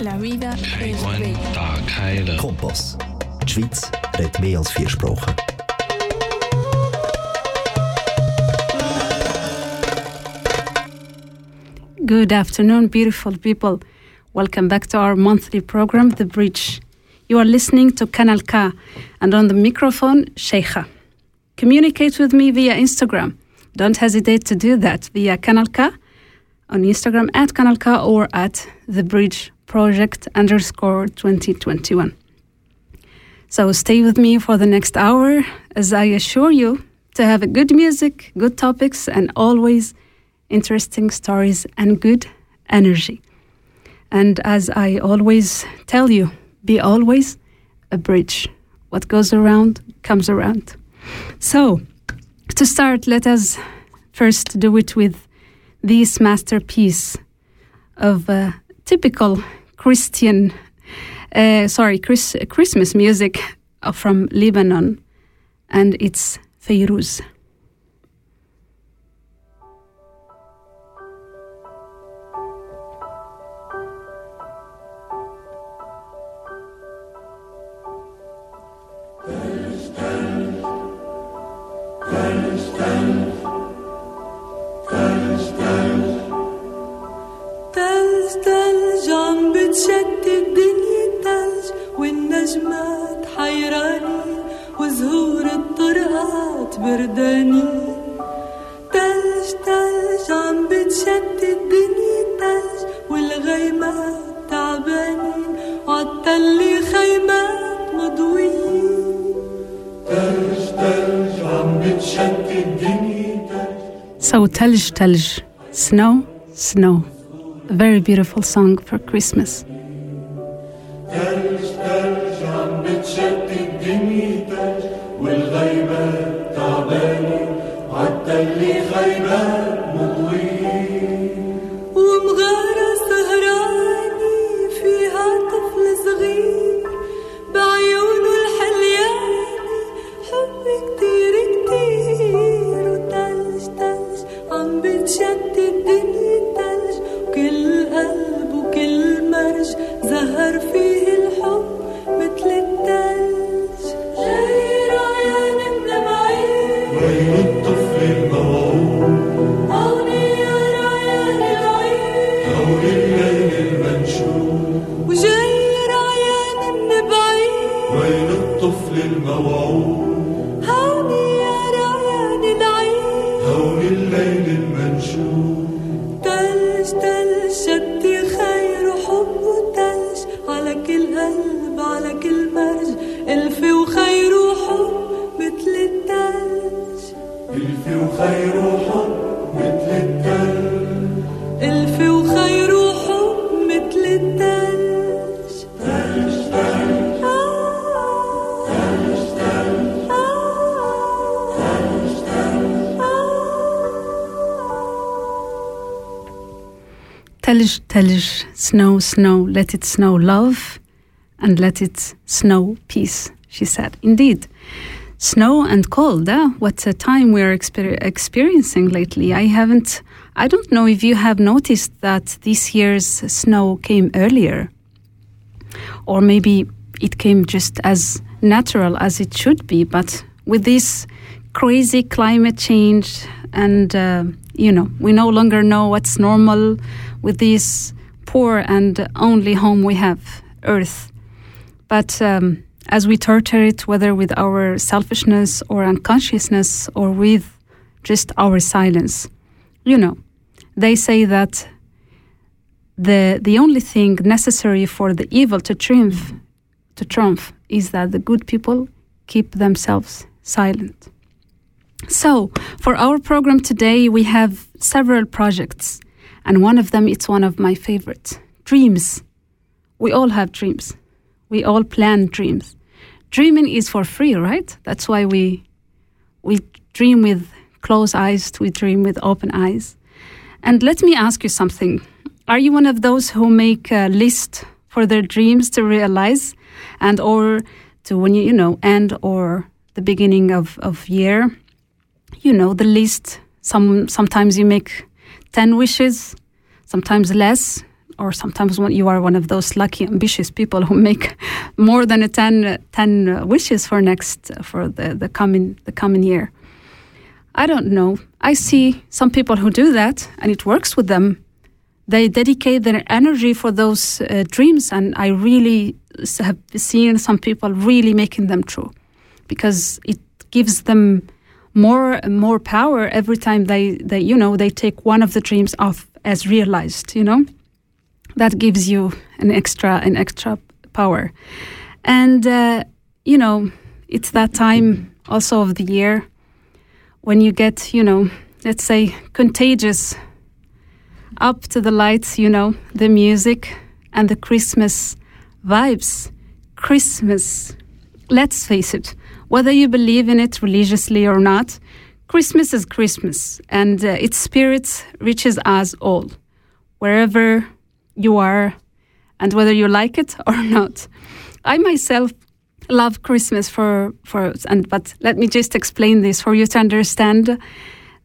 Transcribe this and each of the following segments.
La vida bella. Kompass. Die Schweiz redet mehr als vier Sprachen. Good afternoon, beautiful people. Welcome back to our monthly program, The Bridge. You are listening to Kanal K, and on the microphone, Cheija. Communicate with me via Instagram. Don't hesitate to do that via Kanal K on Instagram at Kanal K or at The Bridge Project underscore 2021. So stay with me for the next hour as I assure you to have a good music, good topics, and always interesting stories and good energy. And as I always tell you, be always a bridge. What goes around comes around. So, to start, let us first do it with this masterpiece of uh, typical Christian, uh, sorry, Chris, Christmas music from Lebanon, and it's Feyruz. So, Telj Telj, snow, snow. A very beautiful song for Christmas. ومغارة Snow, let it snow love and let it snow peace, she said. Indeed, snow and cold, eh? what a time we are exper- experiencing lately. I haven't, I don't know if you have noticed that this year's snow came earlier. Or maybe it came just as natural as it should be, but with this crazy climate change and uh, you know we no longer know what's normal with this poor and only home we have earth. But um, as we torture it whether with our selfishness or unconsciousness or with just our silence. You know they say that the the only thing necessary for the evil to triumph to triumph is that the good people keep themselves silent. So, for our program today, we have several projects, and one of them it's one of my favorites dreams. We all have dreams. We all plan dreams. Dreaming is for free, right? That's why we we dream with closed eyes, we dream with open eyes. And let me ask you something. Are you one of those who make a list for their dreams to realize and or to when you you know end or the beginning of, of year? you know the list some sometimes you make 10 wishes sometimes less or sometimes you are one of those lucky, ambitious people who make more than a 10, 10 wishes for next for the, the coming the coming year. I don't know. I see some people who do that, and it works with them. They dedicate their energy for those uh, dreams, and I really have seen some people really making them true, because it gives them more more power every time they, they you know they take one of the dreams off as realized. You know, that gives you an extra an extra power, and uh, you know it's that time also of the year when you get, you know, let's say contagious up to the lights, you know, the music and the Christmas vibes. Christmas, let's face it, whether you believe in it religiously or not, Christmas is Christmas and uh, its spirit reaches us all, wherever you are and whether you like it or not. I myself love Christmas for for and but let me just explain this for you to understand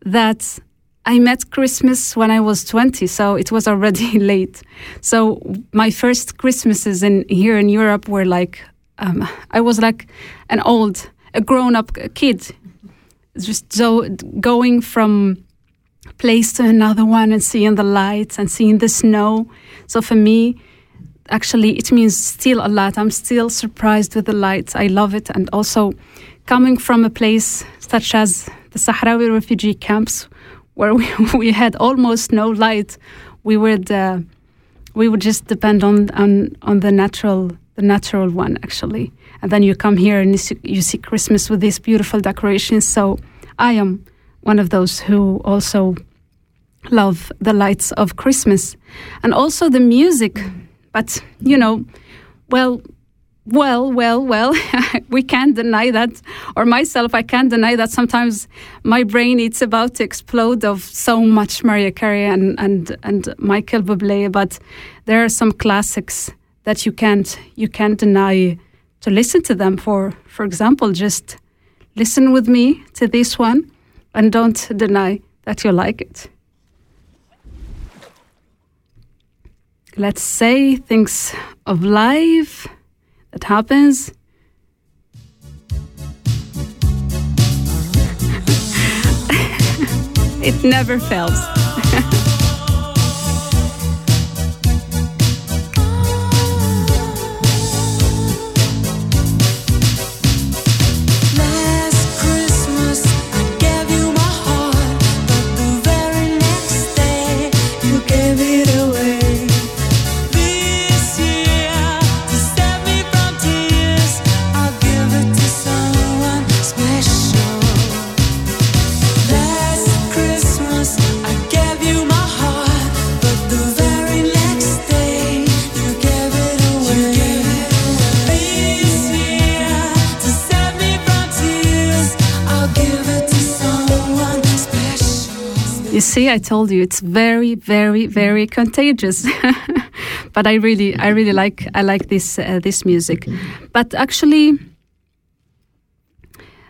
that I met Christmas when I was 20, so it was already late. So my first Christmases in here in Europe were like um, I was like an old, a grown-up kid, just so going from place to another one and seeing the lights and seeing the snow. So for me, actually it means still a lot. I'm still surprised with the lights. I love it. And also coming from a place such as the Sahrawi refugee camps where we, we had almost no light, we would uh, we would just depend on, on on the natural the natural one actually. And then you come here and you see, Christmas with these beautiful decorations. So I am one of those who also love the lights of Christmas and also the music. But, you know, well, well, well, well, we can't deny that, or myself, I can't deny that sometimes my brain it's about to explode of so much Mariah Carey and, and, and Michael Bublé, but there are some classics that you can't you can't deny to listen to them for for example just listen with me to this one and don't deny that you like it. Let's say things of life that happens. It never fails see, I told you it's very, very, very contagious. but I really, I really like, I like this uh, this music. But actually,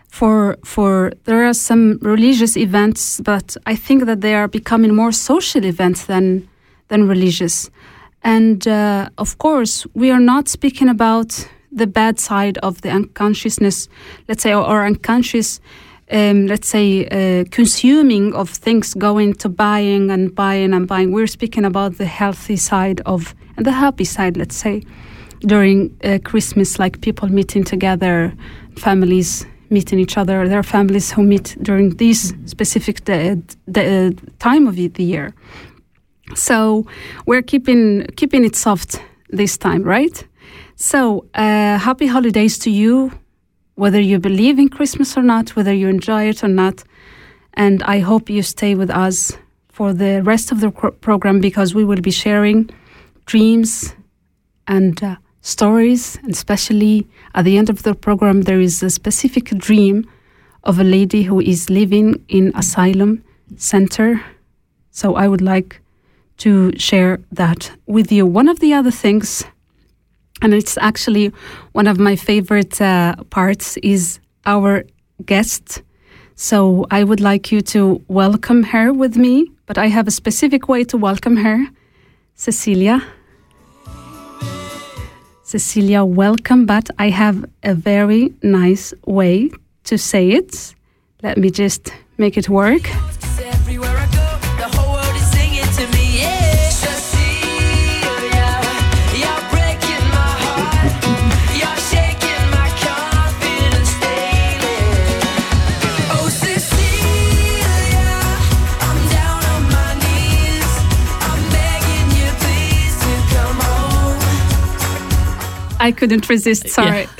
for for there are some religious events, but I think that they are becoming more social events than than religious. And uh, of course, we are not speaking about the bad side of the unconsciousness, let's say, or, or unconscious, um, let's say, uh, consuming of things, going to buying and buying and buying. We're speaking about the healthy side of, and the happy side, let's say, during uh, Christmas, like people meeting together, families meeting each other, there are families who meet during this specific the, the, time of the year. So we're keeping keeping it soft this time, right? So uh, happy holidays to you, whether you believe in Christmas or not, whether you enjoy it or not, and I hope you stay with us for the rest of the program because we will be sharing dreams and uh, stories, and especially at the end of the program, there is a specific dream of a lady who is living in asylum center. So I would like to share that with you. One of the other things, and it's actually one of my favorite uh, parts, is our guest. So I would like you to welcome her with me, but I have a specific way to welcome her. Cecilia. Cecilia, welcome, but I have a very nice way to say it. Let me just make it work. I couldn't resist, sorry.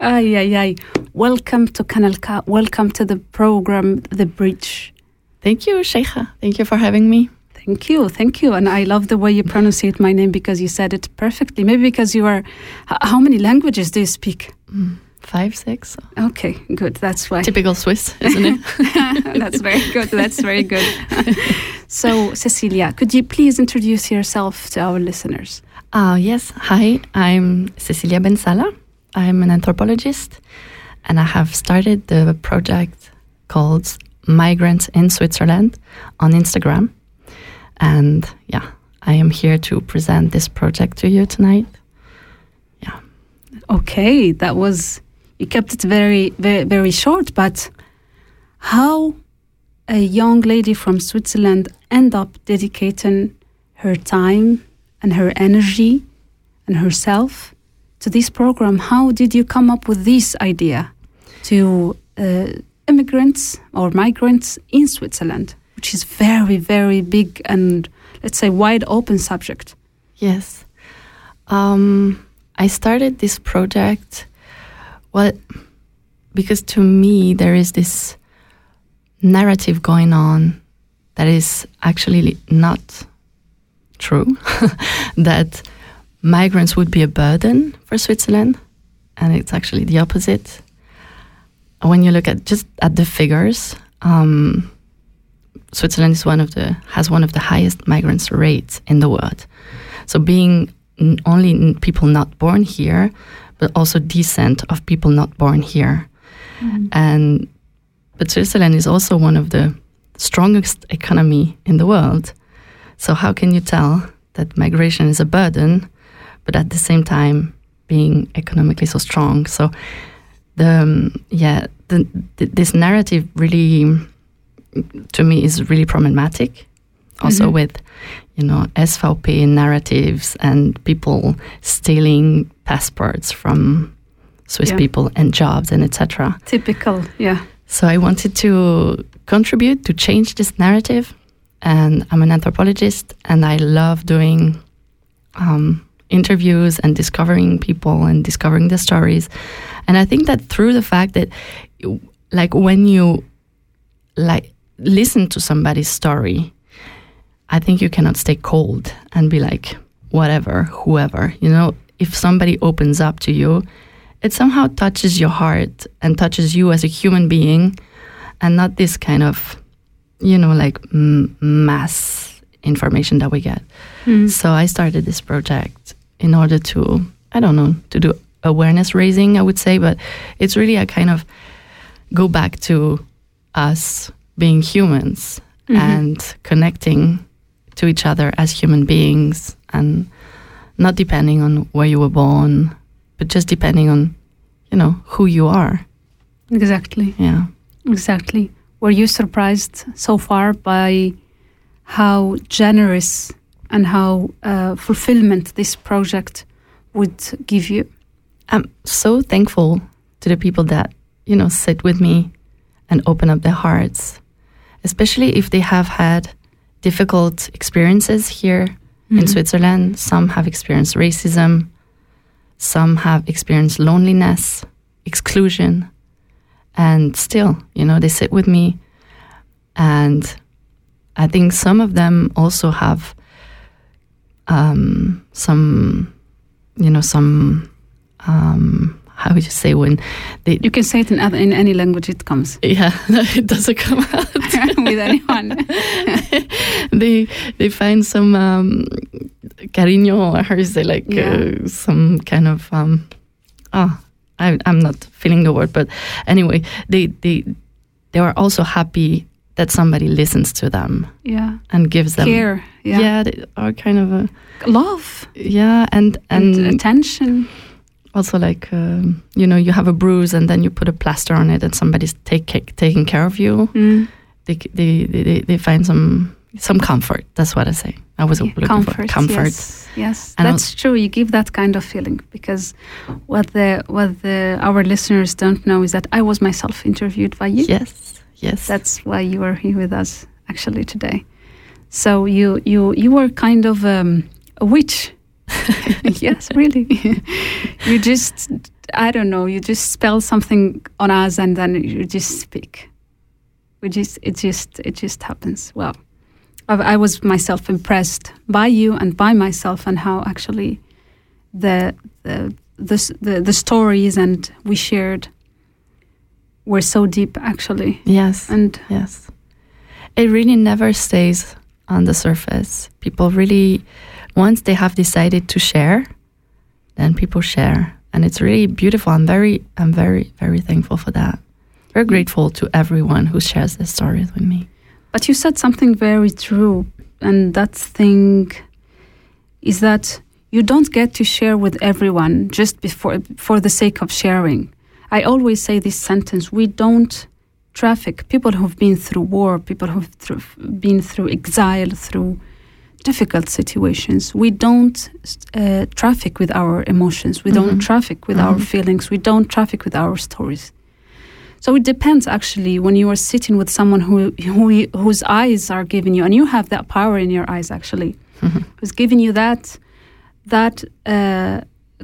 ay, ay, ay. Welcome to Kanal K. Welcome to the program, The Bridge. Thank you, Cheija. Thank you for having me. Thank you, thank you. And I love the way you pronunciate my name because you said it perfectly. Maybe because you are. How many languages do you speak? Mm. Five, six. Okay, good. That's why. Typical Swiss, isn't it? That's very good. That's very good. so, Cecilia, could you please introduce yourself to our listeners? Uh, yes. Hi, I'm Cecilia Bensala. I'm an anthropologist, and I have started the project called Migrants in Switzerland on Instagram. And yeah, I am here to present this project to you tonight. Yeah. Okay, that was you kept it very very very short, but how a young lady from Switzerland end up dedicating her time and her energy and herself to this program? How did you come up with this idea to uh, immigrants or migrants in Switzerland, which is very very big and let's say wide open subject? Yes. Um, I started this project, well, because to me, there is this narrative going on that is actually not true, that migrants would be a burden for Switzerland, and it's actually the opposite. When you look at just at the figures, um, Switzerland is one of the has one of the highest migrants rates in the world. So being only people not born here, but also descent of people not born here, and but Switzerland is also one of the strongest economy in the world. So how can you tell that migration is a burden, but at the same time being economically so strong? So the um, yeah the, th- this narrative really to me is really problematic. Also Mhm. with you know SVP narratives and people stealing passports from Swiss Yeah. people and jobs and etc. Typical, yeah. So I wanted to contribute to change this narrative, and I'm an anthropologist, and I love doing um, interviews and discovering people and discovering the stories. And I think that through the fact that, like, when you like listen to somebody's story, I think you cannot stay cold and be like, whatever, whoever. You know, if somebody opens up to you, it somehow touches your heart and touches you as a human being and not this kind of, you know, like m- mass information that we get. Mm. So I started this project in order to, I don't know, to do awareness raising, I would say, but it's really a kind of go back to us being humans Mhm. and connecting to each other as human beings and not depending on where you were born, but just depending on, you know, who you are. Exactly. Yeah. Exactly. Were you surprised so far by how generous and how uh, fulfillment this project would give you? I'm so thankful to the people that, you know, sit with me and open up their hearts, especially if they have had difficult experiences here in Mhm. Switzerland. Some have experienced racism, some have experienced loneliness, exclusion, and still, you know, they sit with me. And I think some of them also have um, some, you know, some, um, how would you say when they, You can say it in, other, in any language it comes yeah, it doesn't come out. with anyone. they they find some um, cariño, or how you say, like Yeah. uh, some kind of um, oh, I, I'm not feeling the word, but anyway, they they they are also happy that somebody listens to them Yeah. and gives them Care. Yeah. yeah, they are kind of a Love yeah, and and, and, attention. Also like um, you know you have a bruise and then you put a plaster on it and somebody's take, taking care of you. Mm. They, they they they find some some comfort. That's what I say. I was Yeah, looking comfort. for comfort. Yes, yes. And that's true. You give that kind of feeling because what the what the our listeners don't know is that I was myself interviewed by you. Yes, yes. That's why you are here with us actually today. So you you you were kind of um, a witch. yes, really. you just I don't know. You just spell something on us and then you just speak. We just it just it just happens. Well, I, I was myself impressed by you and by myself and how actually the the the the, the stories and we shared were so deep actually yes. and Yes. It really never stays on the surface. People really, once they have decided to share, then people share. And it's really beautiful. I'm very, I'm very, very thankful for that. Very grateful to everyone who shares their stories with me. But you said something very true, and that thing is that you don't get to share with everyone just before for the sake of sharing. I always say this sentence: we don't traffic people who've been through war, people who've through, been through exile, through difficult situations. We don't uh, traffic with our emotions. We don't Mhm. traffic with our Mhm. feelings. We don't traffic with our stories. So it depends actually when you are sitting with someone who, who whose eyes are giving you, and you have that power in your eyes actually, Mhm. who's giving you that that uh,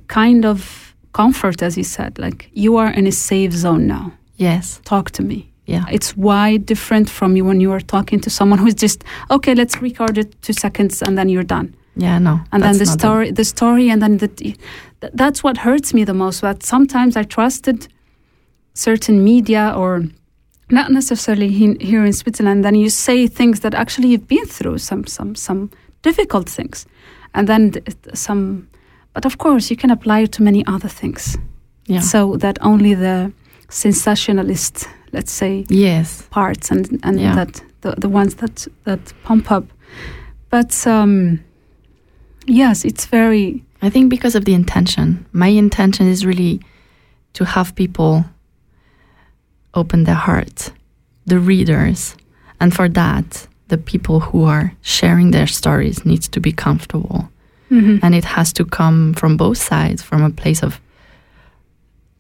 kind of comfort, as you said, like you are in a safe zone now. Yes. Talk to me. Yeah. It's why different from you when you are talking to someone who's just okay. Let's record it two seconds and then you're done Yeah. No. and then the story the story and then the th- that's what hurts me the most that sometimes i trusted certain media or not necessarily he- here in switzerland then you say things that actually you've been through some some some difficult things and then th- some but of course you can apply it to many other things Yeah. so that only the sensationalist let's say yes. parts and and Yeah. that the, the ones that that pump up but um yes it's very I think because of the intention. My intention is really to have people open their heart, the readers, and for that, the people who are sharing their stories needs to be comfortable, and it has to come from both sides, from a place of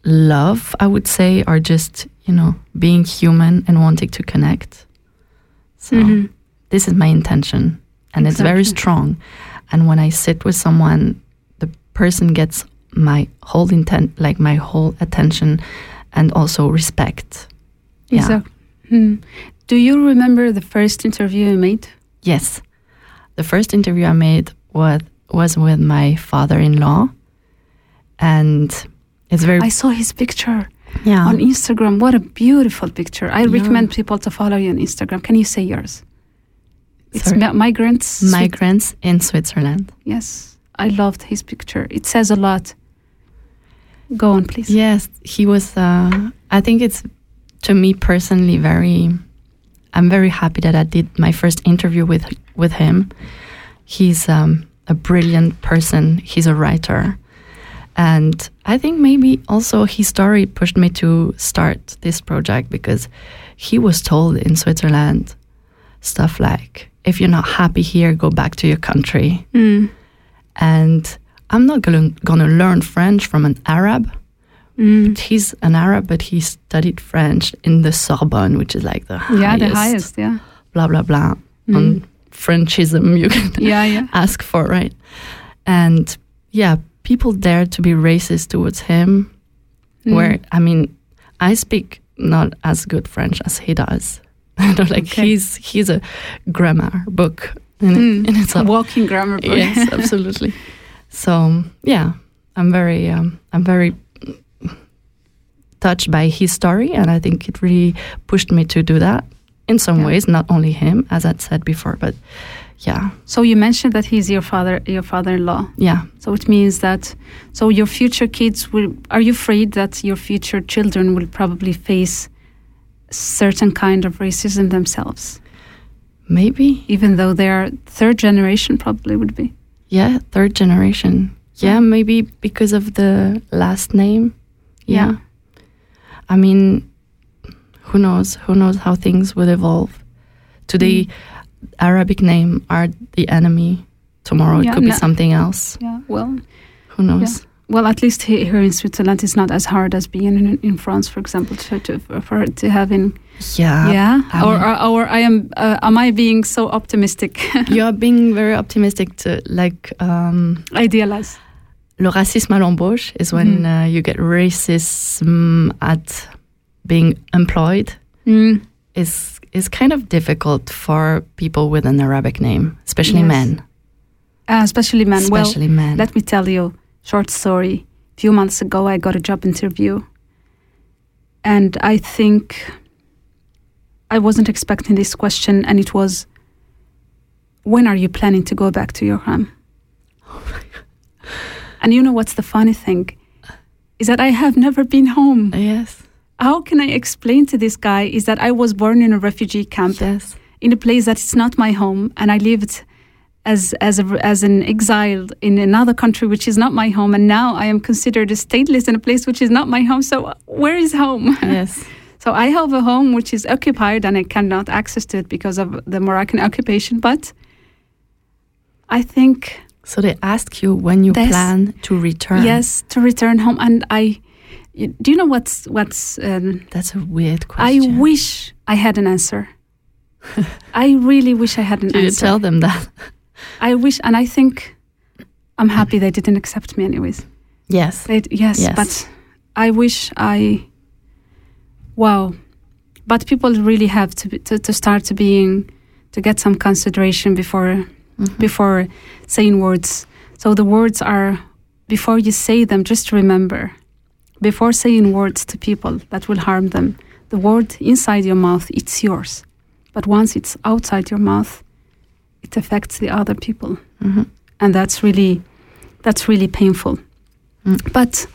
love, I would say, or just you know being human and wanting to connect. So Mhm. this is my intention, and it's very strong. And when I sit with someone, the person gets my whole intent, like my whole attention, and also respect. Yeah. exactly Hmm. do you remember the first interview you made Yes, the first interview I made was was with my father-in-law, and it's very i saw his picture yeah on instagram what a beautiful picture i Yeah. recommend people to follow you on instagram can you say yours it's Sorry. mi- migrants Swi- migrants in Switzerland. yes i loved his picture it says a lot go on please Yes, he was. Uh, I think it's to me personally very. I'm very happy that I did my first interview with with him. He's um, a brilliant person. He's a writer, and I think maybe also his story pushed me to start this project because he was told in Switzerland stuff like, "If you're not happy here, go back to your country." Mm. And I'm not gonna, gonna learn French from an Arab Mm. he's an Arab, but he studied French in the Sorbonne, which is like the yeah highest, the highest yeah blah blah blah Mm. on Frenchism you can yeah yeah ask for, right? And yeah, people dare to be racist towards him. Mm. Where I mean, I speak not as good French as he does. Like Okay. he's he's a grammar book in, Mm. in a walking grammar book Yes, absolutely. So yeah, I'm very um, I'm very touched by his story, and I think it really pushed me to do that in some Yeah. ways. Not only him, as I'd said before, but yeah, So you mentioned that he's your father, your father-in-law. yeah. So it means that so your future kids will. Are you afraid that your future children will probably face certain kind of racism themselves, Maybe. even though they are third generation, probably would be. Yeah, third generation. Yeah, maybe because of the last name. Yeah. Yeah. I mean, who knows? Who knows how things will evolve? Today, mm. Arabic name are the enemy. Tomorrow Yeah, it could be something else. Yeah, well, Who knows? well, at least here in Switzerland, it's not as hard as being in, in France, for example, to, to for to have in Yeah. yeah. I or, mean- or or I am uh, am I being so optimistic? You're being very optimistic to like um, Idealize. le racisme à l'embauche is when Mhm. uh, you get racism at being employed Mm. is is kind of difficult for people with an Arabic name, especially Yes. men. Uh, especially men. Especially well, men. let me tell you, short story. A few months ago, I got a job interview, and I think I wasn't expecting this question, and it was, "When are you planning to go back to your home?" And you know what's the funny thing? Is that I have never been home. yes. How can I explain to this guy is that I was born in a refugee camp Yes. in a place that is not my home, and I lived as as a, as an exile in another country which is not my home, and now I am considered a stateless in a place which is not my home. So where is home? Yes. so I have a home which is occupied, and I cannot access to it because of the Moroccan occupation. But I think So they ask you when you plan to return. yes to return home, and I. Do you know what's what's um, That's a weird question. I wish I had an answer. I really wish I had an Did you tell them that? I wish, and I think I'm happy they didn't accept me, anyways. Yes. They, yes, Yes. but I wish I. Wow, but people really have to be, to, to start to being to get some consideration before Mhm. before saying words. So the words are before you say them, just remember before saying words to people that will harm them, the word inside your mouth, it's yours. But once it's outside your mouth, it affects the other people. Mhm. And that's really that's really painful. Mm. But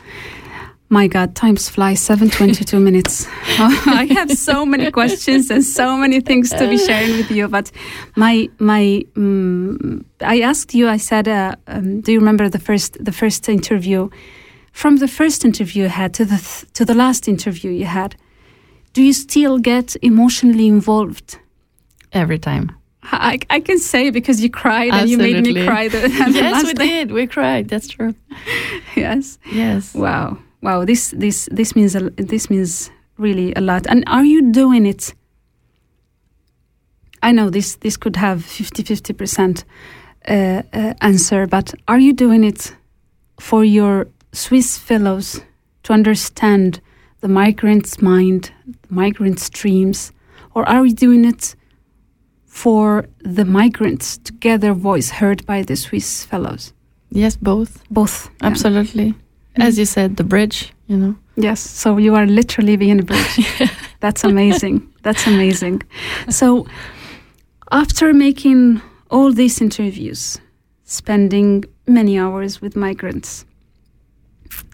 my God, times fly. Seven twenty-two minutes. I have so many questions and so many things to be sharing with you. But my my, mm I asked you. I said, uh, um, "Do you remember the first the first interview? From the first interview you had to the th- to the last interview you had, do you still get emotionally involved?" Every time. I, I can say because you cried and you made me cry. The, yes, we time. did. We cried. That's true. Yes. Yes. Wow. Wow. This this this means a, this means really a lot. And are you doing it? I know this this could have 50 50 percent uh, uh, answer, but are you doing it for your Swiss fellows to understand the migrants' mind, the migrants' dreams, or are we doing it for the migrants to get their voice heard by the Swiss fellows? Yes, both. Both. yeah. Absolutely. Mm-hmm. As you said, the bridge, you know. Yes, so you are literally being a bridge. That's amazing. That's amazing. So, after making all these interviews, spending many hours with migrants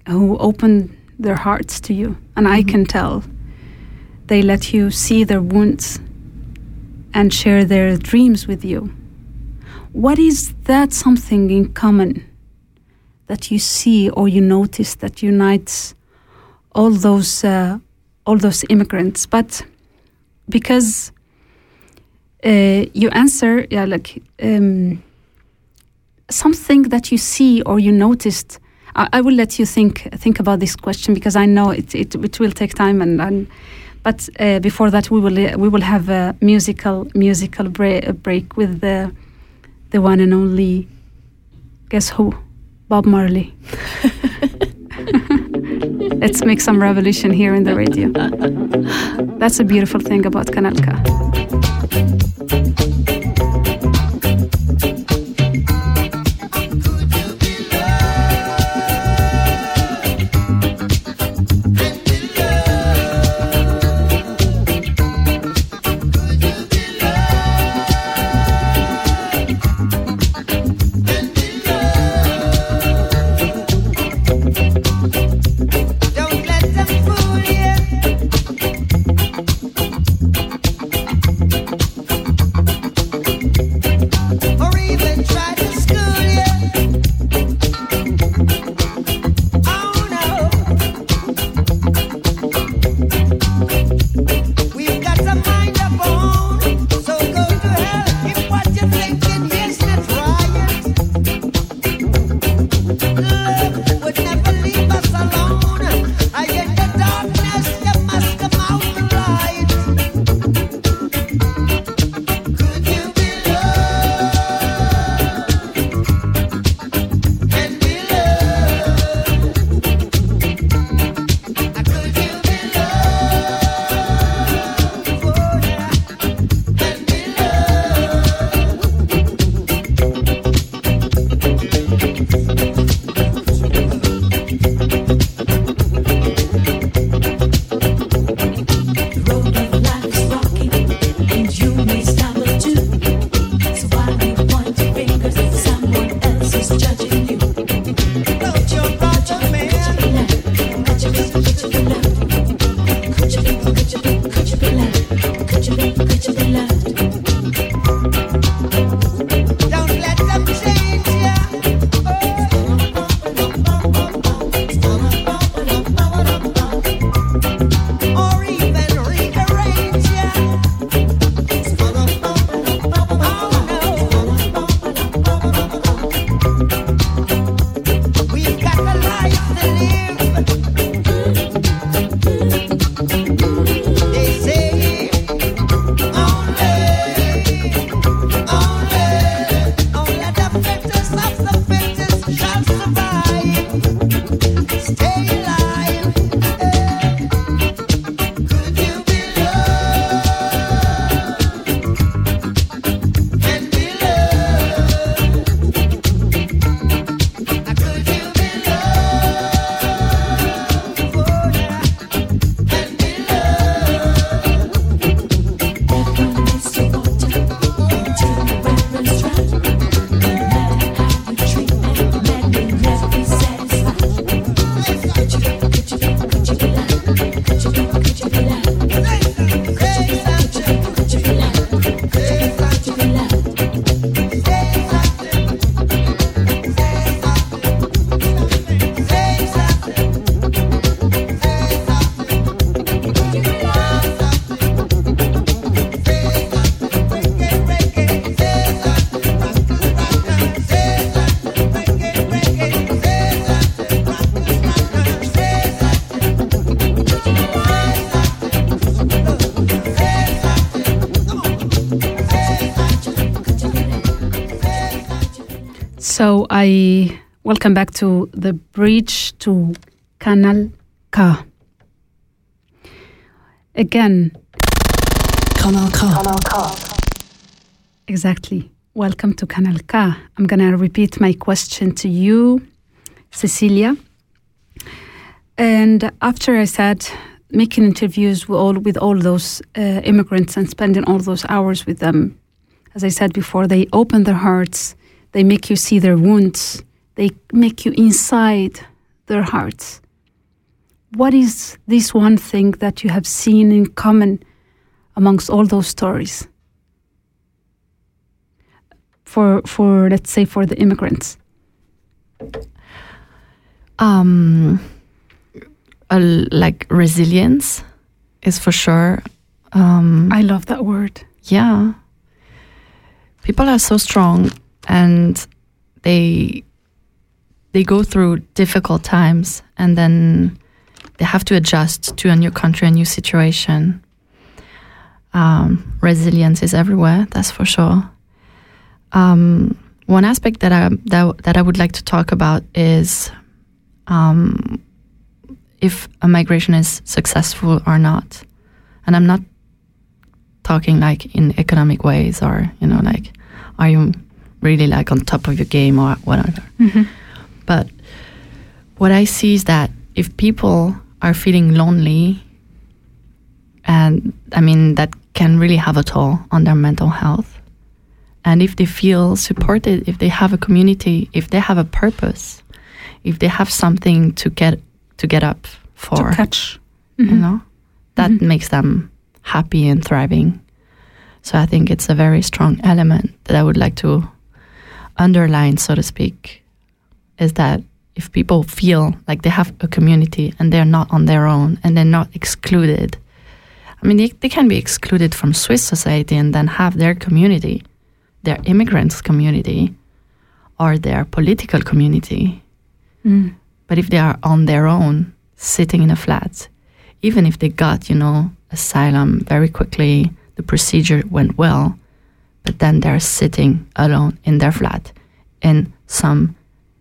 who open their hearts to you, and I can tell they let you see their wounds and share their dreams with you. What is that something in common that you see or you notice that unites all those uh, all those immigrants? But because uh, you answer, yeah, like um, something that you see or you noticed. I, I will let you think think about this question because I know it it, it will take time and. and but uh, before that, we will we will have a musical musical a break with the the one and only guess who Bob Marley. Let's make some revolution here in the radio. That's a beautiful thing about Kanal K. So I welcome back to the bridge to Canal K. Again, Kanal K. exactly. Welcome to Canal K. I'm gonna repeat my question to you, Cecilia. And after I said making interviews with all with all those uh, immigrants and spending all those hours with them, as I said before, they open their hearts. They make you see their wounds. They make you inside their hearts. What is this one thing that you have seen in common amongst all those stories? For for let's say for the immigrants. Um, like resilience is for sure. Um, I love that word. yeah, people are so strong, and they they go through difficult times, and then they have to adjust to a new country, a new situation. Um, resilience is everywhere, that's for sure. Um, one aspect that I that, that I would like to talk about is um, if a migration is successful or not, and I'm not talking like in economic ways or you know like are you really like on top of your game or whatever. Mm-hmm. But what I see is that if people are feeling lonely, and I mean, that can really have a toll on their mental health. And if they feel supported, if they have a community, if they have a purpose, if they have something to get to get up for, To catch. you mm-hmm. know, that mm-hmm. makes them happy and thriving. So I think it's a very strong element that I would like to underline, so to speak, is that if people feel like they have a community and they're not on their own and they're not excluded, I mean, they, they can be excluded from Swiss society and then have their community, their immigrants community, or their political community. Mm. But if they are on their own, sitting in a flat, even if they got, you know, asylum very quickly, the procedure went well, but then they're sitting alone in their flat in some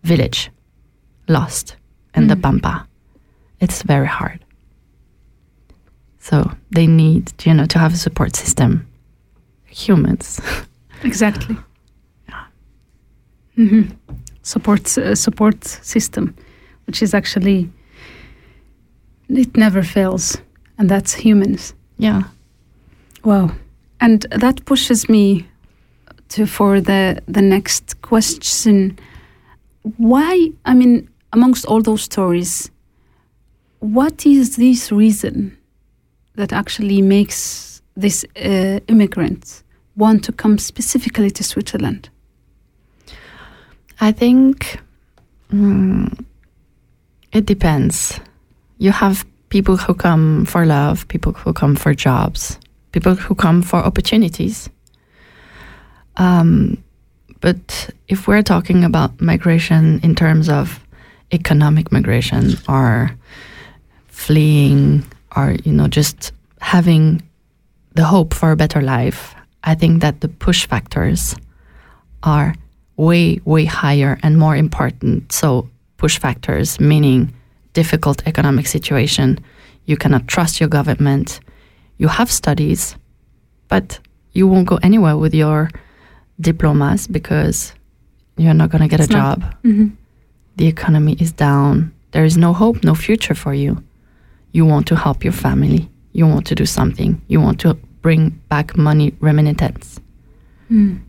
village, lost in the Pampa. It's very hard. So they need, you know, to have a support system. Humans. Exactly. hmm Support uh, support system, which is actually it never fails, and that's humans. yeah. Wow, and that pushes me to for the the next question. Why? I mean, amongst all those stories, what is this reason that actually makes this uh, immigrant want to come specifically to Switzerland? I think mm, it depends. You have people who come for love, people who come for jobs, people who come for opportunities. Um, but if we're talking about migration in terms of economic migration or fleeing or you know just having the hope for a better life, I think that the push factors are way, way higher and more important. So, push factors, meaning difficult economic situation, you cannot trust your government, you have studies, but you won't go anywhere with your diplomas because you're not going to get It's a not- job. Mm-hmm. The economy is down. There is no hope, no future for you. You want to help your family. You want to do something. You want to bring back money remittance. Mm.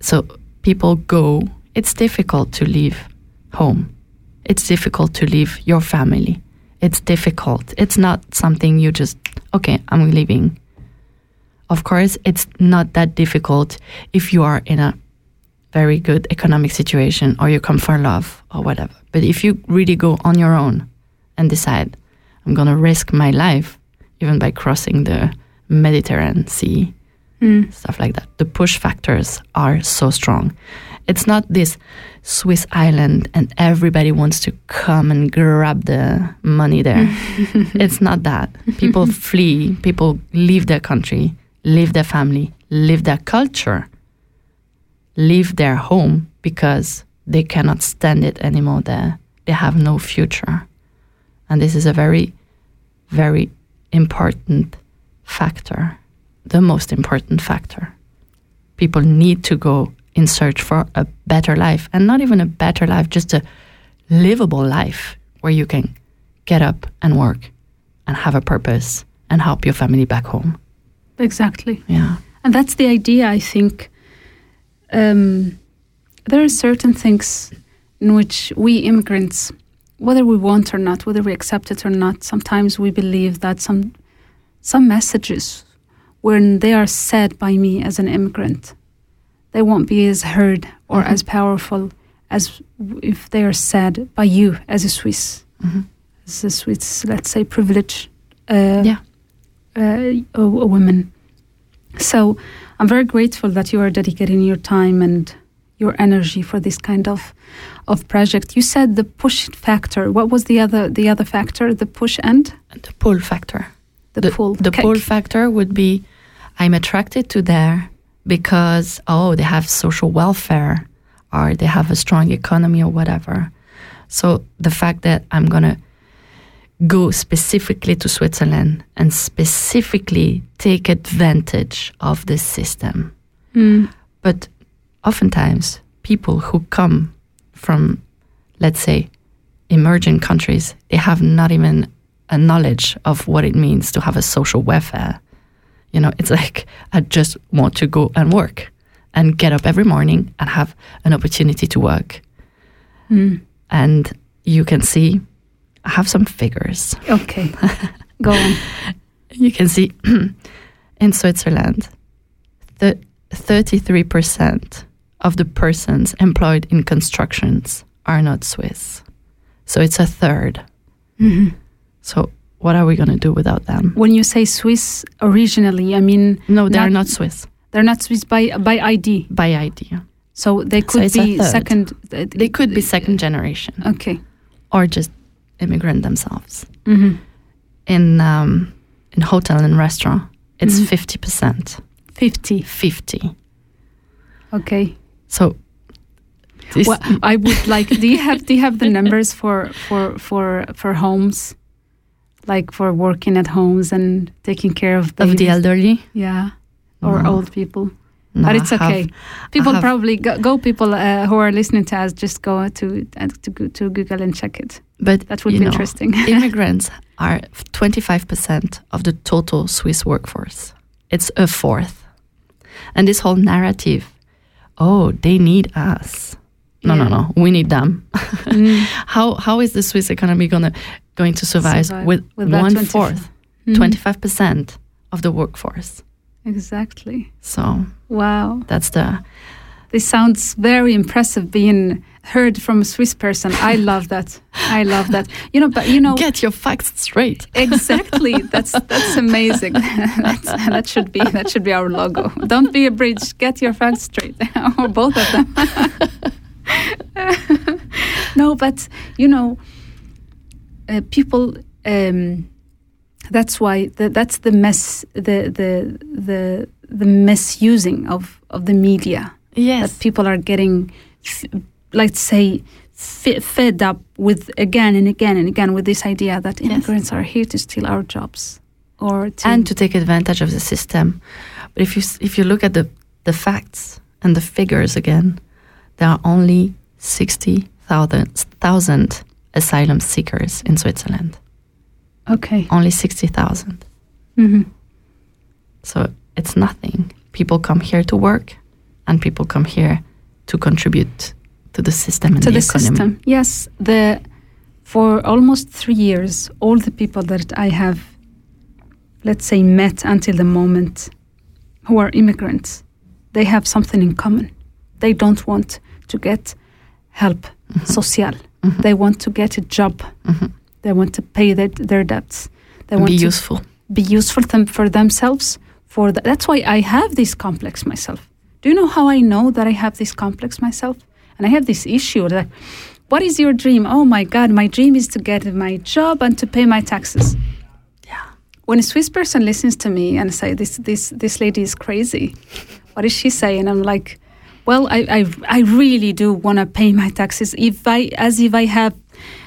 So people go. It's difficult to leave home. It's difficult to leave your family. It's difficult. It's not something you just, okay, I'm leaving. Of course, it's not that difficult if you are in a very good economic situation or you come for love or whatever. But if you really go on your own and decide, I'm going to risk my life, even by crossing the Mediterranean Sea, Mm. stuff like that. The push factors are so strong. It's not this Swiss island and everybody wants to come and grab the money there. it's not that. People flee, people leave their country, leave their family, leave their culture, leave their home because they cannot stand it anymore there. They have no future. And this is a very, very important factor, the most important factor. People need to go in search for a better life, and not even a better life, just a livable life where you can get up and work and have a purpose and help your family back home. Exactly. Yeah. And that's the idea, I think. Um, there are certain things in which we immigrants, whether we want or not, whether we accept it or not, sometimes we believe that some some messages, when they are said by me as an immigrant, they won't be as heard or Mhm. as powerful as if they are said by you as a Swiss, Mhm. as a Swiss, let's say, privileged uh, Yeah. Uh, a, a woman. So I'm very grateful that you are dedicating your time and your energy for this kind of of project. You said the push factor. What was the other the other factor? The push and The pull factor. the, the, pull. The Okay. pull factor would be I'm attracted to there because, oh, they have social welfare or they have a strong economy or whatever. So the fact that I'm going to go specifically to Switzerland and specifically take advantage of this system. Mm. But oftentimes, people who come from, let's say, emerging countries, they have not even a knowledge of what it means to have a social welfare. You know, it's like, I just want to go and work and get up every morning and have an opportunity to work. Mm. And you can see, I have some figures. Okay, go on. You can see in Switzerland, the 33% of the persons employed in constructions are not Swiss. So it's a third. Mhm. So what are we going to do without them? When you say Swiss originally, I mean No, they are Not- not Swiss they're not Swiss by by ID. by ID. So they could a be second. They could be second generation Okay. or just immigrant themselves. hmm In um, in hotel and restaurant, it's Mhm. 50%. Fifty. 50. Okay. So Well, I would like. Do you have do you have the numbers for for for for homes, like for working at homes and taking care of of the elderly, yeah, or No. old people. No, but it's I have- okay. People probably go, go people uh, who are listening to us just go to uh, to to Google and check it. But That would be know, interesting. immigrants are 25% of the total Swiss workforce. It's a fourth. And this whole narrative, oh, they need us. No, Yeah. no, no. We need them. Mm, how how is the Swiss economy gonna going to survive, survive with, with that one 25 fourth, mm, 25% of the workforce? Exactly. So Wow. that's the This sounds very impressive being heard from a Swiss person. I love that. I love that. You know, but you know, get your facts straight. exactly. That's that's amazing. that's, that should be that should be our logo. Don't be a bridge. Get your facts straight, or both of them. no, but you know, uh, people. Um, that's why the, that's the mess. The the the the misusing of of the media Yes. that people are getting, f- let's say, f- fed up with again and again and again with this idea that Yes. immigrants are here to steal our jobs or to and to take advantage of the system. But if you if you look at the the facts and the figures again, there are only sixty thousand asylum seekers in Switzerland. Okay. Only sixty thousand. hmm So it's nothing. People come here to work, and people come here to contribute to the system and To the, the economy. system, yes. The for almost three years, all the people that I have, let's say, met until the moment, who are immigrants, they have something in common. They don't want to get help Mhm. social. Mhm. They want to get a job. They want to pay their, their debts. They want be to useful. be useful them for themselves. For the, that's why I have this complex myself. Do you know how I know that I have this complex myself? And I have this issue that, what is your dream? Oh my God, my dream is to get my job and to pay my taxes. Yeah. When a Swiss person listens to me and say this this this lady is crazy, what is she saying? And I'm like, Well, I, I, I really do want to pay my taxes. If I, as if I have,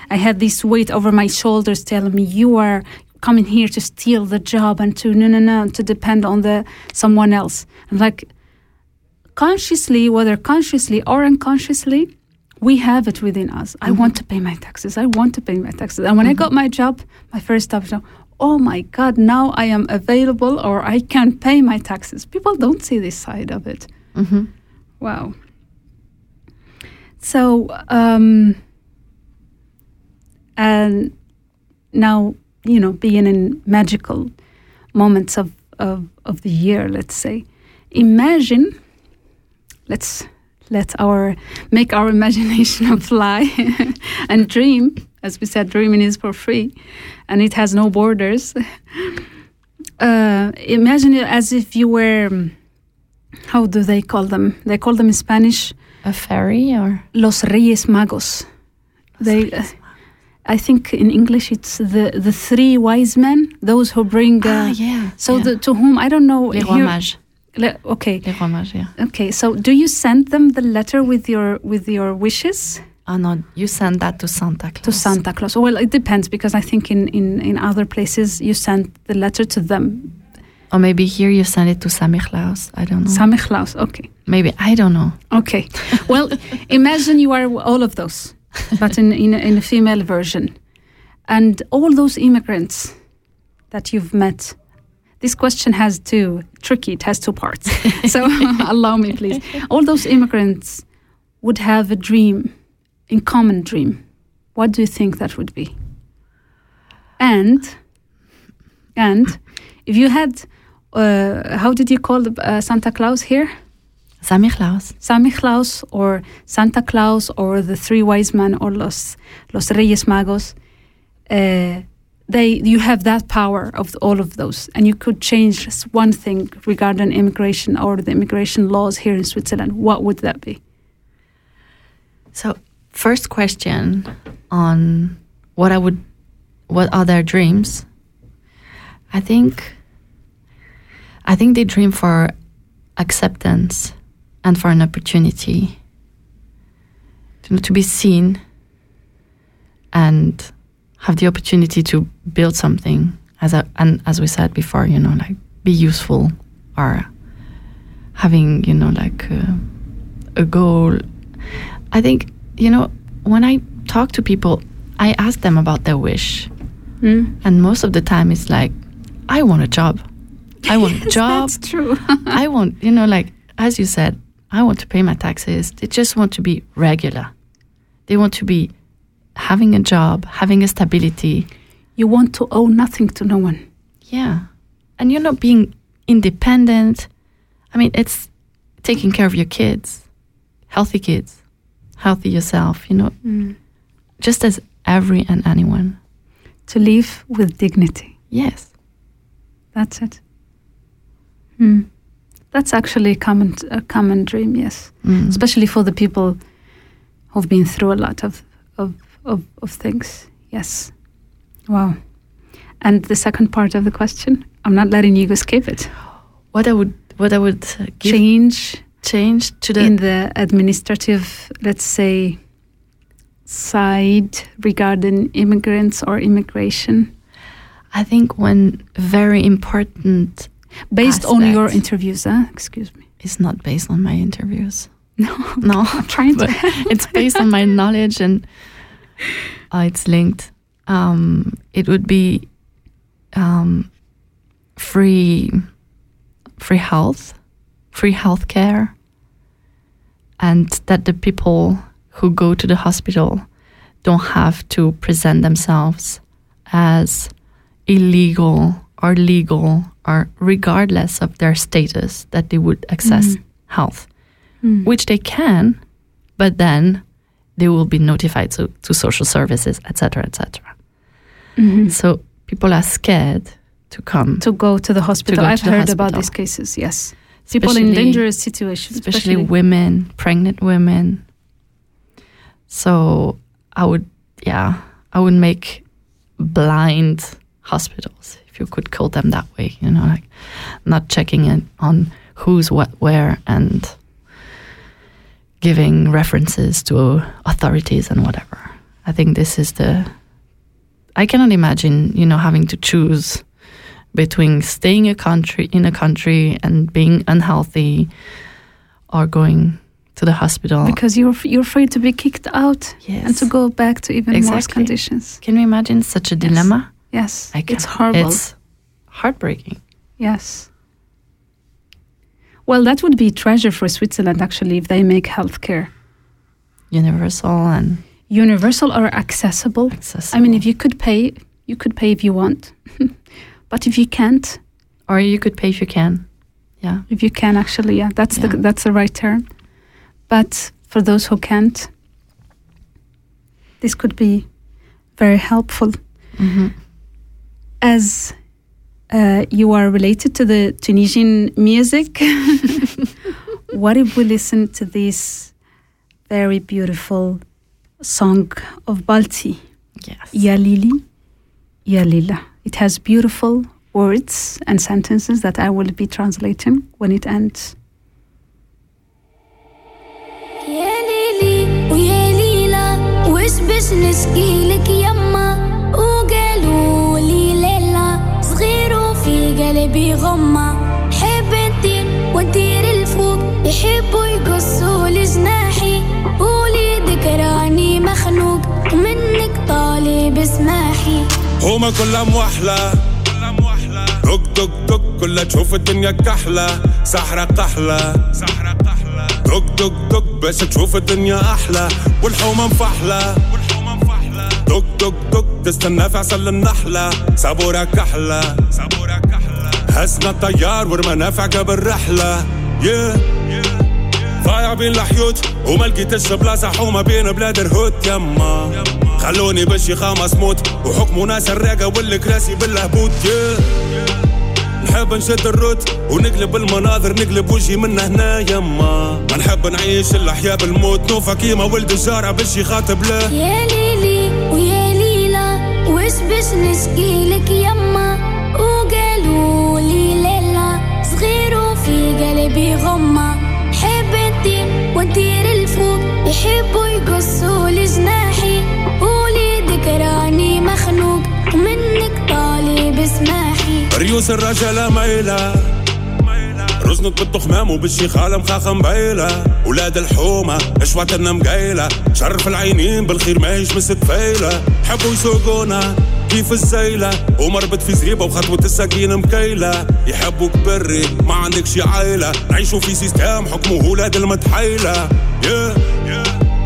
I had this weight over my shoulders telling me you are coming here to steal the job and to no, no, no, to depend on the someone else. And like consciously, whether consciously or unconsciously, we have it within us. I want to pay my taxes. I want to pay my taxes. And when I got my job, my first job, oh my God, now I am available or I can pay my taxes. People don't see this side of it. hmm Wow. So, um, and now, you know, being in magical moments of, of, of the year, let's say, imagine, let's let our, make our imagination fly and dream. As we said, dreaming is for free and it has no borders. Uh, imagine it as if you were, how do they call them? They call them in Spanish A fairy or Los Reyes Magos. They, uh, I think in English it's the, the three wise men, those who bring. Uh, ah, yeah. So yeah. the, to whom I don't know. les rois le- okay, Les rois mages. Yeah. okay. So do you send them the letter with your with your wishes Oh no, you send that to Santa Claus. to Santa Claus? Well, it depends because I think in in in other places you send the letter to them. Or maybe here you send it to Samichlaus. I don't know. Santa Claus. Okay. maybe I don't know. Okay. Well, imagine you are all of those, but in, in, a, in a female version. And all those immigrants that you've met. This question has two, tricky, it has two parts. so allow me, please. All those immigrants would have a dream, in common dream. What do you think that would be? And, and if you had, uh, how did you call the, uh, Santa Claus here? Samichlaus. Santa Claus or Santa Claus or the three wise men or los los Reyes Magos, uh, they you have that power of all of those, and you could change just one thing regarding immigration or the immigration laws here in Switzerland. What would that be? So first question on what I would, what are their dreams? I think, I think they dream for acceptance and for an opportunity to, to be seen and have the opportunity to build something as a, and as we said before, you know, like be useful or having, you know, like uh, a goal. I think, you know, when I talk to people, I ask them about their wish. Mm. And most of the time it's like, I want a job. I want a job. That's true. I want, you know, like, as you said, I want to pay my taxes. They just want to be regular. They want to be having a job, having a stability. you want to owe nothing to no one. Yeah. And you're not being independent. I mean, it's taking care of your kids, healthy kids, healthy yourself, you know, just as every and anyone. To live with dignity. Yes. That's it. Hmm. That's actually a common a common dream. Yes. Mm. especially for the people who've been through a lot of of, of, of things. Yes. Wow. And the second part of the question, I'm not letting you escape it. What I would, what I would uh, give Change change to the in the administrative, let's say, side regarding immigrants or immigration, I think one very important based on your interviews. Huh? Excuse me. is not based on my interviews. No, No, I'm trying to. it's based on my knowledge and uh, it's linked. Um, it would be um, free, free health, free health care, and that the people who go to the hospital don't have to present themselves as illegal or legal or regardless of their status that they would access Mhm. health Hmm. which they can, but then they will be notified to, to social services, etc., etc. Mhm. So people are scared to come, to go to the hospital. to I've heard about these cases. Yes, people in dangerous situations, especially women, pregnant women. So I would, yeah, I would make blind hospitals, if you could call them that way. You know, like not checking in on who's what where and giving references to authorities and whatever. I think this is the. I cannot imagine, you know, having to choose between staying a country in a country and being unhealthy, or going to the hospital. Because you're you're afraid to be kicked out and to go back to even worse conditions. Can you imagine such a dilemma? Yes, I it's horrible. It's heartbreaking. Yes. Well, that would be treasure for Switzerland actually if they make healthcare Universal and universal or accessible. accessible. I mean, if you could pay, you could pay if you want, but if you can't, or you could pay if you can. Yeah. if you can actually, yeah, that's the that's the right term. But for those who can't, this could be very helpful. hmm as uh, you are related to the Tunisian music, what if we listen to this very beautiful song of Balti, Yes. Ya Lili, Ya Lila? It has beautiful words and sentences that I will be translating when it ends. يا ليلي ويا ليلى وش باش نشكيلك يما قلبي غمة. حب ندير وندير الفوق يحبوا يقصوا لجناحي. وليدك راني مخنوق منك طالب اسماحي. هما كلها موحلة دق دق دق كلها تشوف الدنيا كحلة. سحرة قحلة. سحرة قحلة دق دق دق باش تشوف الدنيا أحلى. والحومة مفحلة. دق دق دق تستنى في عسل النحلة. صبورة كحلة صبورة كحلة. هزنا الطيار ورمانا في عقب الرحلة yeah. ضايع بين الحيوت وما لقيتش بلاصة حومة بين بلاد الهوت. يما. خلوني بشي خامس موت وحكموا ناس الراقة والكراسي بالهبوط yeah. نحب نشد الروت ونقلب المناظر نقلب وجهي من هنا. يما. ما نحب نعيش الأحياء بالموت. نوفا كيما ولد الجارة باش يخاطب له. يا ليلي ويا ليلى وش باش نشكيلك يما؟ حبيبي هما حب الدين وندير الفوق. يحبوا يقصوا لجناحي قولي ذكراني مخنوق. ومنك طالي بسماحي ريوس الرجلة ميلة رزنك بالتخمام وبالشيخ عالم خاخة مبيلة ولاد الحومة اشوات مقيلة شرف العينين بالخير ما يشمس تفيلة حبوا يسوقونا كيف الزيلة ومربط في زريبة وخطوة الساقين مكيلة. يحبوك بري ما عندكش عيلة. نعيشوا في سيستم حكمه ولاد المتحيلة yeah.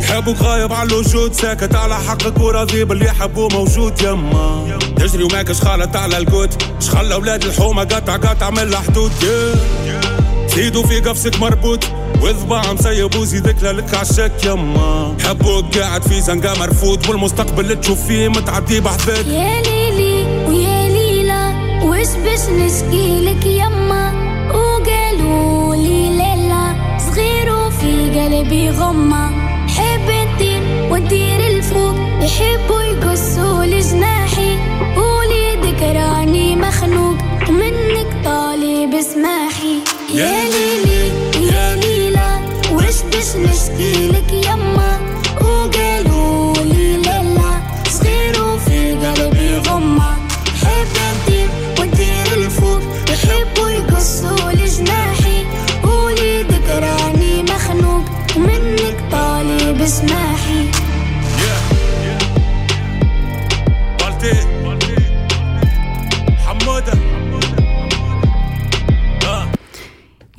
يحبوك غايب على الوجود ساكت على حقك وراضي باللي يحبوه موجود. يما. تجري وماكش خالط على القوت شخلى أولاد الحومة قطع قطع من الحدود. Yeah. زيدوا في قفصك مربوط. وذباع مسيب وزيدك لك عشاك يما. حبوك قاعد في زنقة مرفوض والمستقبل اللي تشوف فيه متعدي بحذاك يا ليلي ويا ليلى وش باش نشكيلك يما؟ وقالوا لي ليلى صغير وفي قلبي غمة. حب ندير وندير الفوق يحبوا يقصوا لجناحي. وليدك راني مخنوق منك طالب اسماحي. يا ليلى Christmas. Ki lekiyamma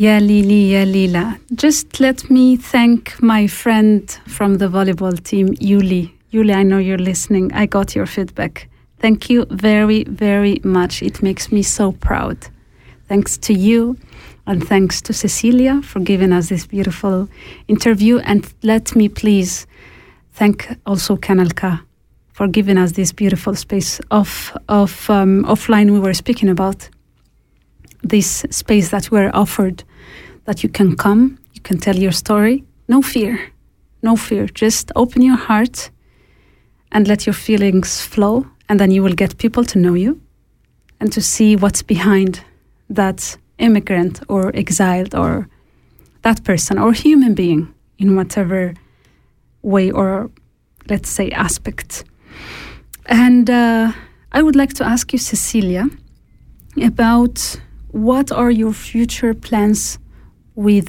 Ya Lili, Ya Lila. Just let me thank my friend from the volleyball team, Yuli. Yuli, I know you're listening. I got your feedback. Thank you very, very much. It makes me so proud. Thanks to you, and thanks to Cecilia for giving us this beautiful interview. And let me please thank also Kanal K for giving us this beautiful space of, of um, offline we were speaking about this space that we're offered that you can come, you can tell your story. No fear, no fear. Just open your heart and let your feelings flow, and then you will get people to know you and to see what's behind that immigrant or exiled or that person or human being. in whatever way or let's say aspect. And uh, I would like to ask you, Cecilia, about what are your future plans with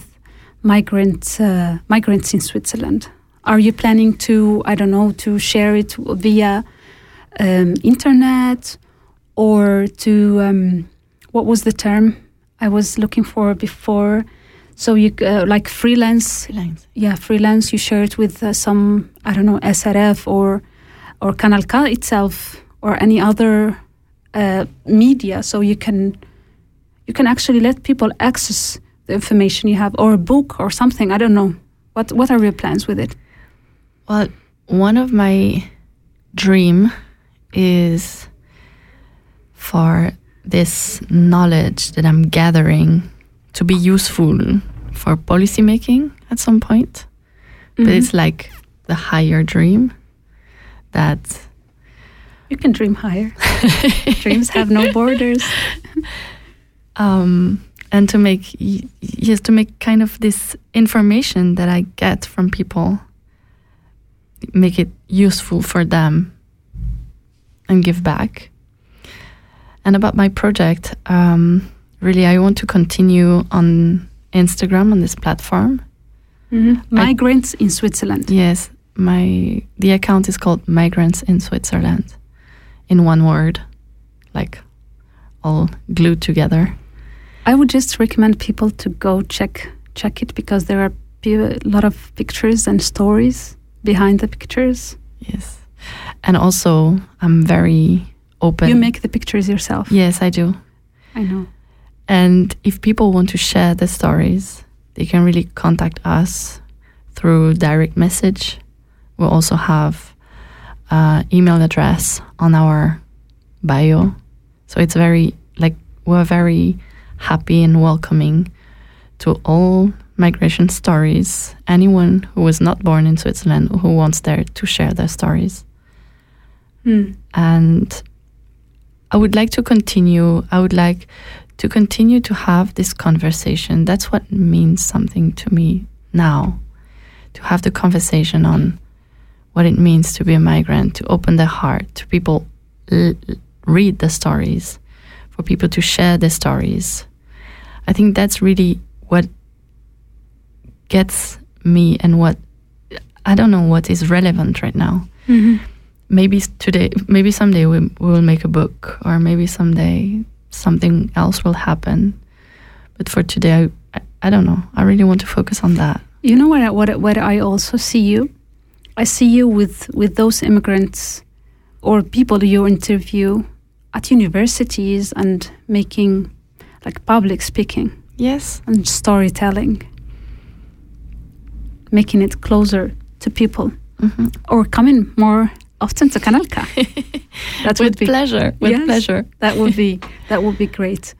migrant uh, migrants in Switzerland? Are you planning to, I don't know, to share it via um, internet or to um, what was the term I was looking for before? So you uh, like freelance, Freelance. yeah, freelance. You share it with uh, some, I don't know, SRF or or Kanal K itself or any other uh, media, so you can you can actually let people access the information you have or a book or something. I don't know. What what are your plans with it? Well, one of my dream is for this knowledge that I'm gathering to be useful for policy making at some point. But Mhm. it's like the higher dream that You can dream higher. Dreams have no borders. um, and to make yes to make kind of this information that I get from people make it useful for them and give back. And about my project, um, really, I want to continue on Instagram on this platform. Mhm. Migrants in Switzerland. Yes, my the account is called Migrants in Switzerland, in one word, like all glued together. I would just recommend people to go check check it because there are a lot of pictures and stories behind the pictures. Yes. And also, I'm very open. You make the pictures yourself. Yes, I do. I know. And if people want to share the stories, they can really contact us through direct message. We'll also have uh, email address on our bio. So it's very like we're very happy and welcoming to all migration stories. Anyone who was not born in Switzerland who wants there to share their stories. Hmm. and I would like to continue. I would like to continue to have this conversation. That's what means something to me now. To have the conversation on what it means to be a migrant, to open their heart, to people l- read the stories, for people to share the stories. I think that's really what gets me and what I don't know what is relevant right now Mhm. maybe today maybe someday we, we will make a book or maybe someday something else will happen but for today I, I, I don't know i really want to focus on that You know what? I, what? What I also see you. I see you with with those immigrants or people you interview at universities and making like public speaking yes and storytelling, making it closer to people, hmm or coming more often to Kanal K. That would be pleasure with Yes. pleasure that would be that would be great.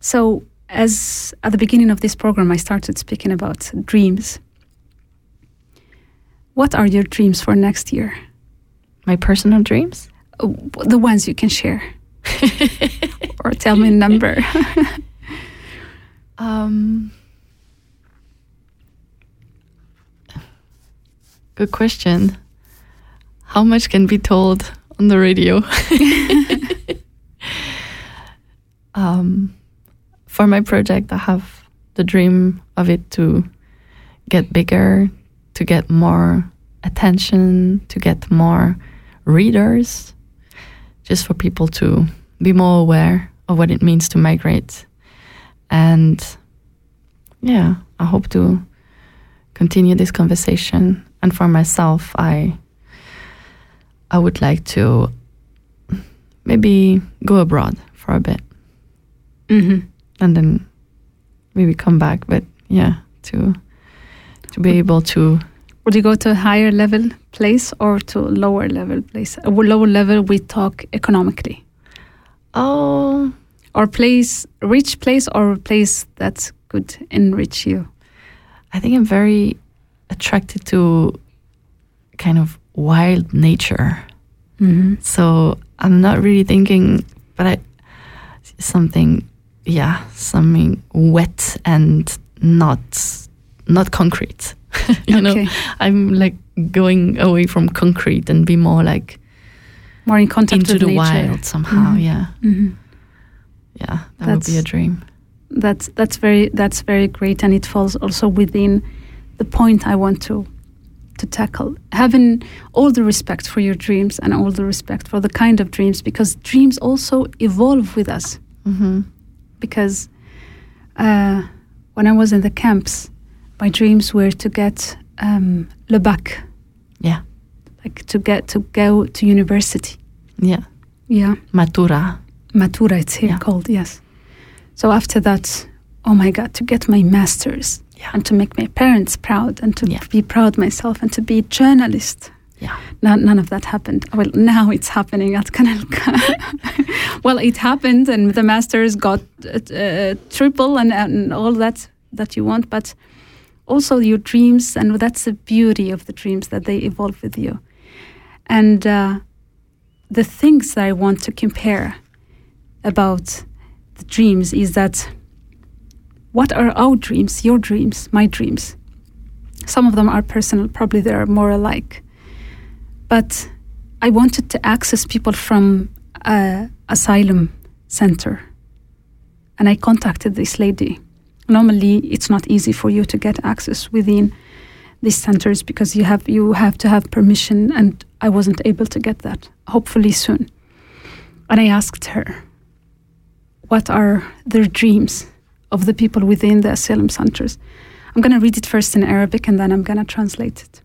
So, as at the beginning of this program, I started speaking about dreams. What are your dreams for next year? my personal dreams Uh, The ones you can share, or tell me a number. um good question. How much can be told on the radio? Um, for my project, I have the dream of it to get bigger, to get more attention, to get more readers, just for people to be more aware of what it means to migrate. And yeah, I hope to continue this conversation. And for myself, I I would like to maybe go abroad for a bit hmm and then maybe come back. But yeah, to to be able to Would you go to a higher level place or to a lower level place? A lower level, we talk economically, oh or place, rich place, or a place that could enrich you. I think I'm very attracted to kind of wild nature. Mm-hmm. So I'm not really thinking, but I something, yeah, something wet and not not concrete. you know, I'm like going away from concrete and be more like More in contact into with the nature. wild somehow. Mhm. Yeah, Mhm. yeah, that would be a dream. That's that's very that's very great, and it falls also within the point I want to to tackle. Having all the respect for your dreams and all the respect for the kind of dreams, because dreams also evolve with us. hmm because uh, when I was in the camps, my dreams were to get um, le bac, Yeah, like to get to go to university. yeah, Yeah, matura. matura it's here Yeah. called yes. So after that, oh my God, to get my masters Yeah. and to make my parents proud and to Yeah. be proud myself and to be a journalist. Yeah. None, none of that happened. Well, now it's happening at Kanal K. well, it happened, and the masters got uh, uh, triple and, and all that that you want, but also your dreams, and that's the beauty of the dreams that they evolve with you. And uh, the things that I want to compare about the dreams is that what are our dreams, your dreams, my dreams? Some of them are personal, probably they are more alike. But I wanted to access people from asylum center. And I contacted this lady Normally, it's not easy for you to get access within these centers because you have you have to have permission, and I wasn't able to get that. Hopefully soon. And I asked her, what are their dreams of the people within the asylum centers? I'm going to read it first in Arabic and then I'm going to translate it.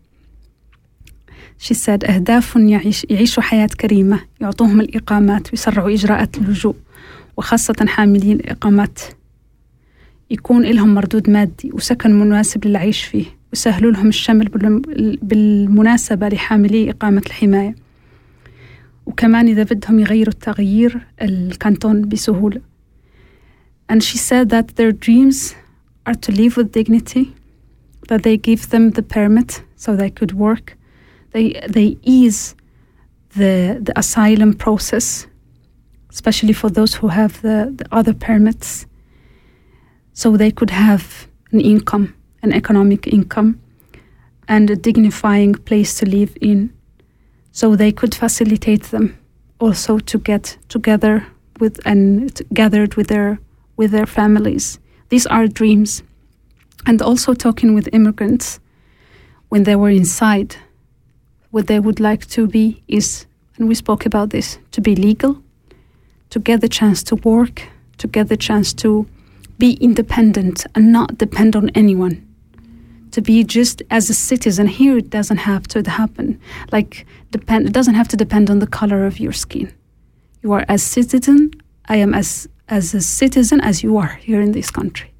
She said أهداف يعيش يعيشوا حياة كريمة يعطوهم الإقامات ويسرعوا إجراءات اللجوء وخاصة حاملين الإقامات يكون لهم مردود مادي وسكن مناسب للعيش فيه ويسهلوا لهم الشمل بالم- بالمناسبة لحاملي إقامة الحماية وكمان إذا بدهم يغيروا التغيير الكانتون بسهولة and she said that their dreams are to live with dignity that they give them the permit so they could work they they ease the the asylum process especially for those who have the, the other permits so they could have an income an economic income and a dignifying place to live in. So they could facilitate them also to get together with and gathered with their with their families. These are dreams. And also talking with immigrants when they were inside what they would like to be is and we spoke about this to be legal to get the chance to work to get the chance to be independent and not depend on anyone. To be just as a citizen here it doesn't have to happen. Like depend it doesn't have to depend on the color of your skin. You are as citizen i am as as a citizen as you are here in this country.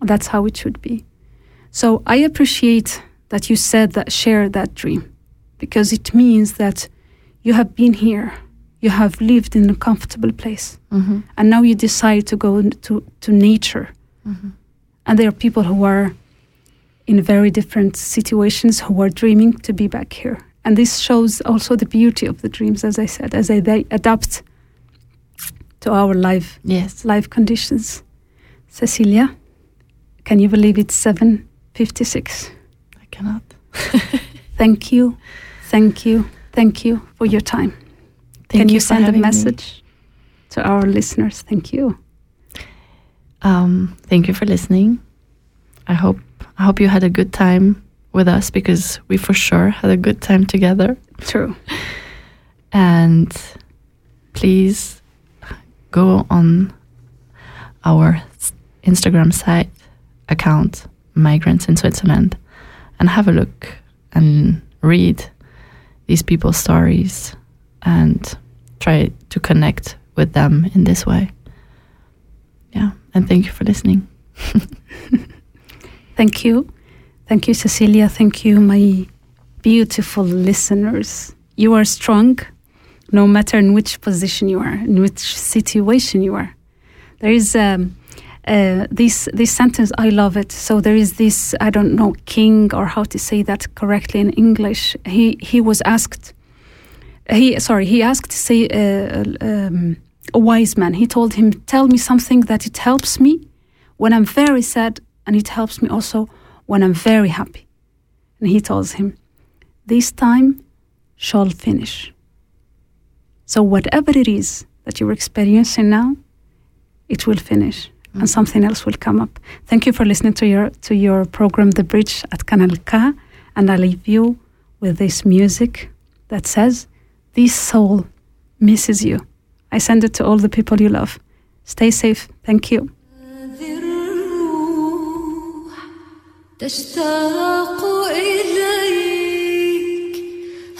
That's how it should be. So i appreciate that you said that share that dream because it means that you have been here you have lived in a comfortable place. Hmm and now you decide to go to, to nature. Hmm and there are people who are in very different situations who are dreaming to be back here. And this shows also the beauty of the dreams as i said as they, they adapt to our life Yes. life conditions. Cecilia can you believe it's 756 I cannot. thank you. Thank you. Thank you for your time Thank can you, send a having me. message to our listeners thank you Um, thank you for listening. I hope I hope you had a good time with us because we for sure had a good time together. true And please go on our Instagram site account, Migrants in Switzerland, and have a look and read these people's stories and try to connect with them in this way. Yeah, and thank you for listening. Thank you. Thank you, Cecilia. Thank you, my beautiful listeners. You are strong no matter in which position you are, in which situation you are. There is um, uh, this, this sentence, I love it. So there is this, I don't know, king or how to say that correctly in English. He, he was asked, he, sorry, he asked, say, uh, um, a wise man. He told him, tell me something that it helps me when I'm very sad and it helps me also when I'm very happy. And he tells him, This time shall finish. So, whatever it is that you're experiencing now, it will finish and something else will come up. Thank you for listening to your to your program The Bridge at Kanal K and I leave you with this music that says this soul misses you. I send it to all the people you love. Stay safe. Thank you. هذه الروح تشتاق إليك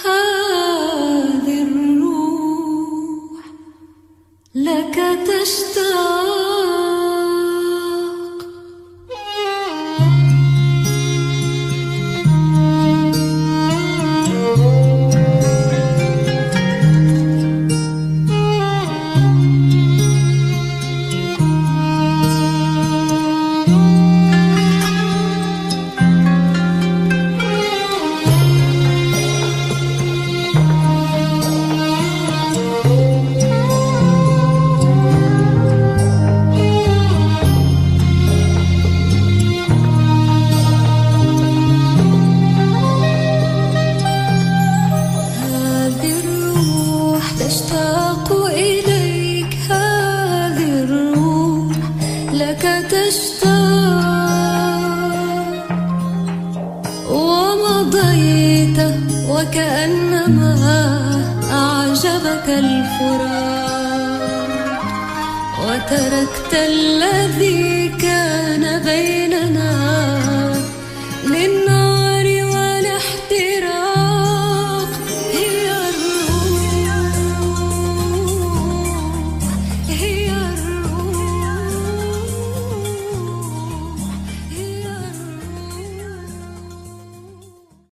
هذه الروح لك تشتاق تركت الذي كان بيني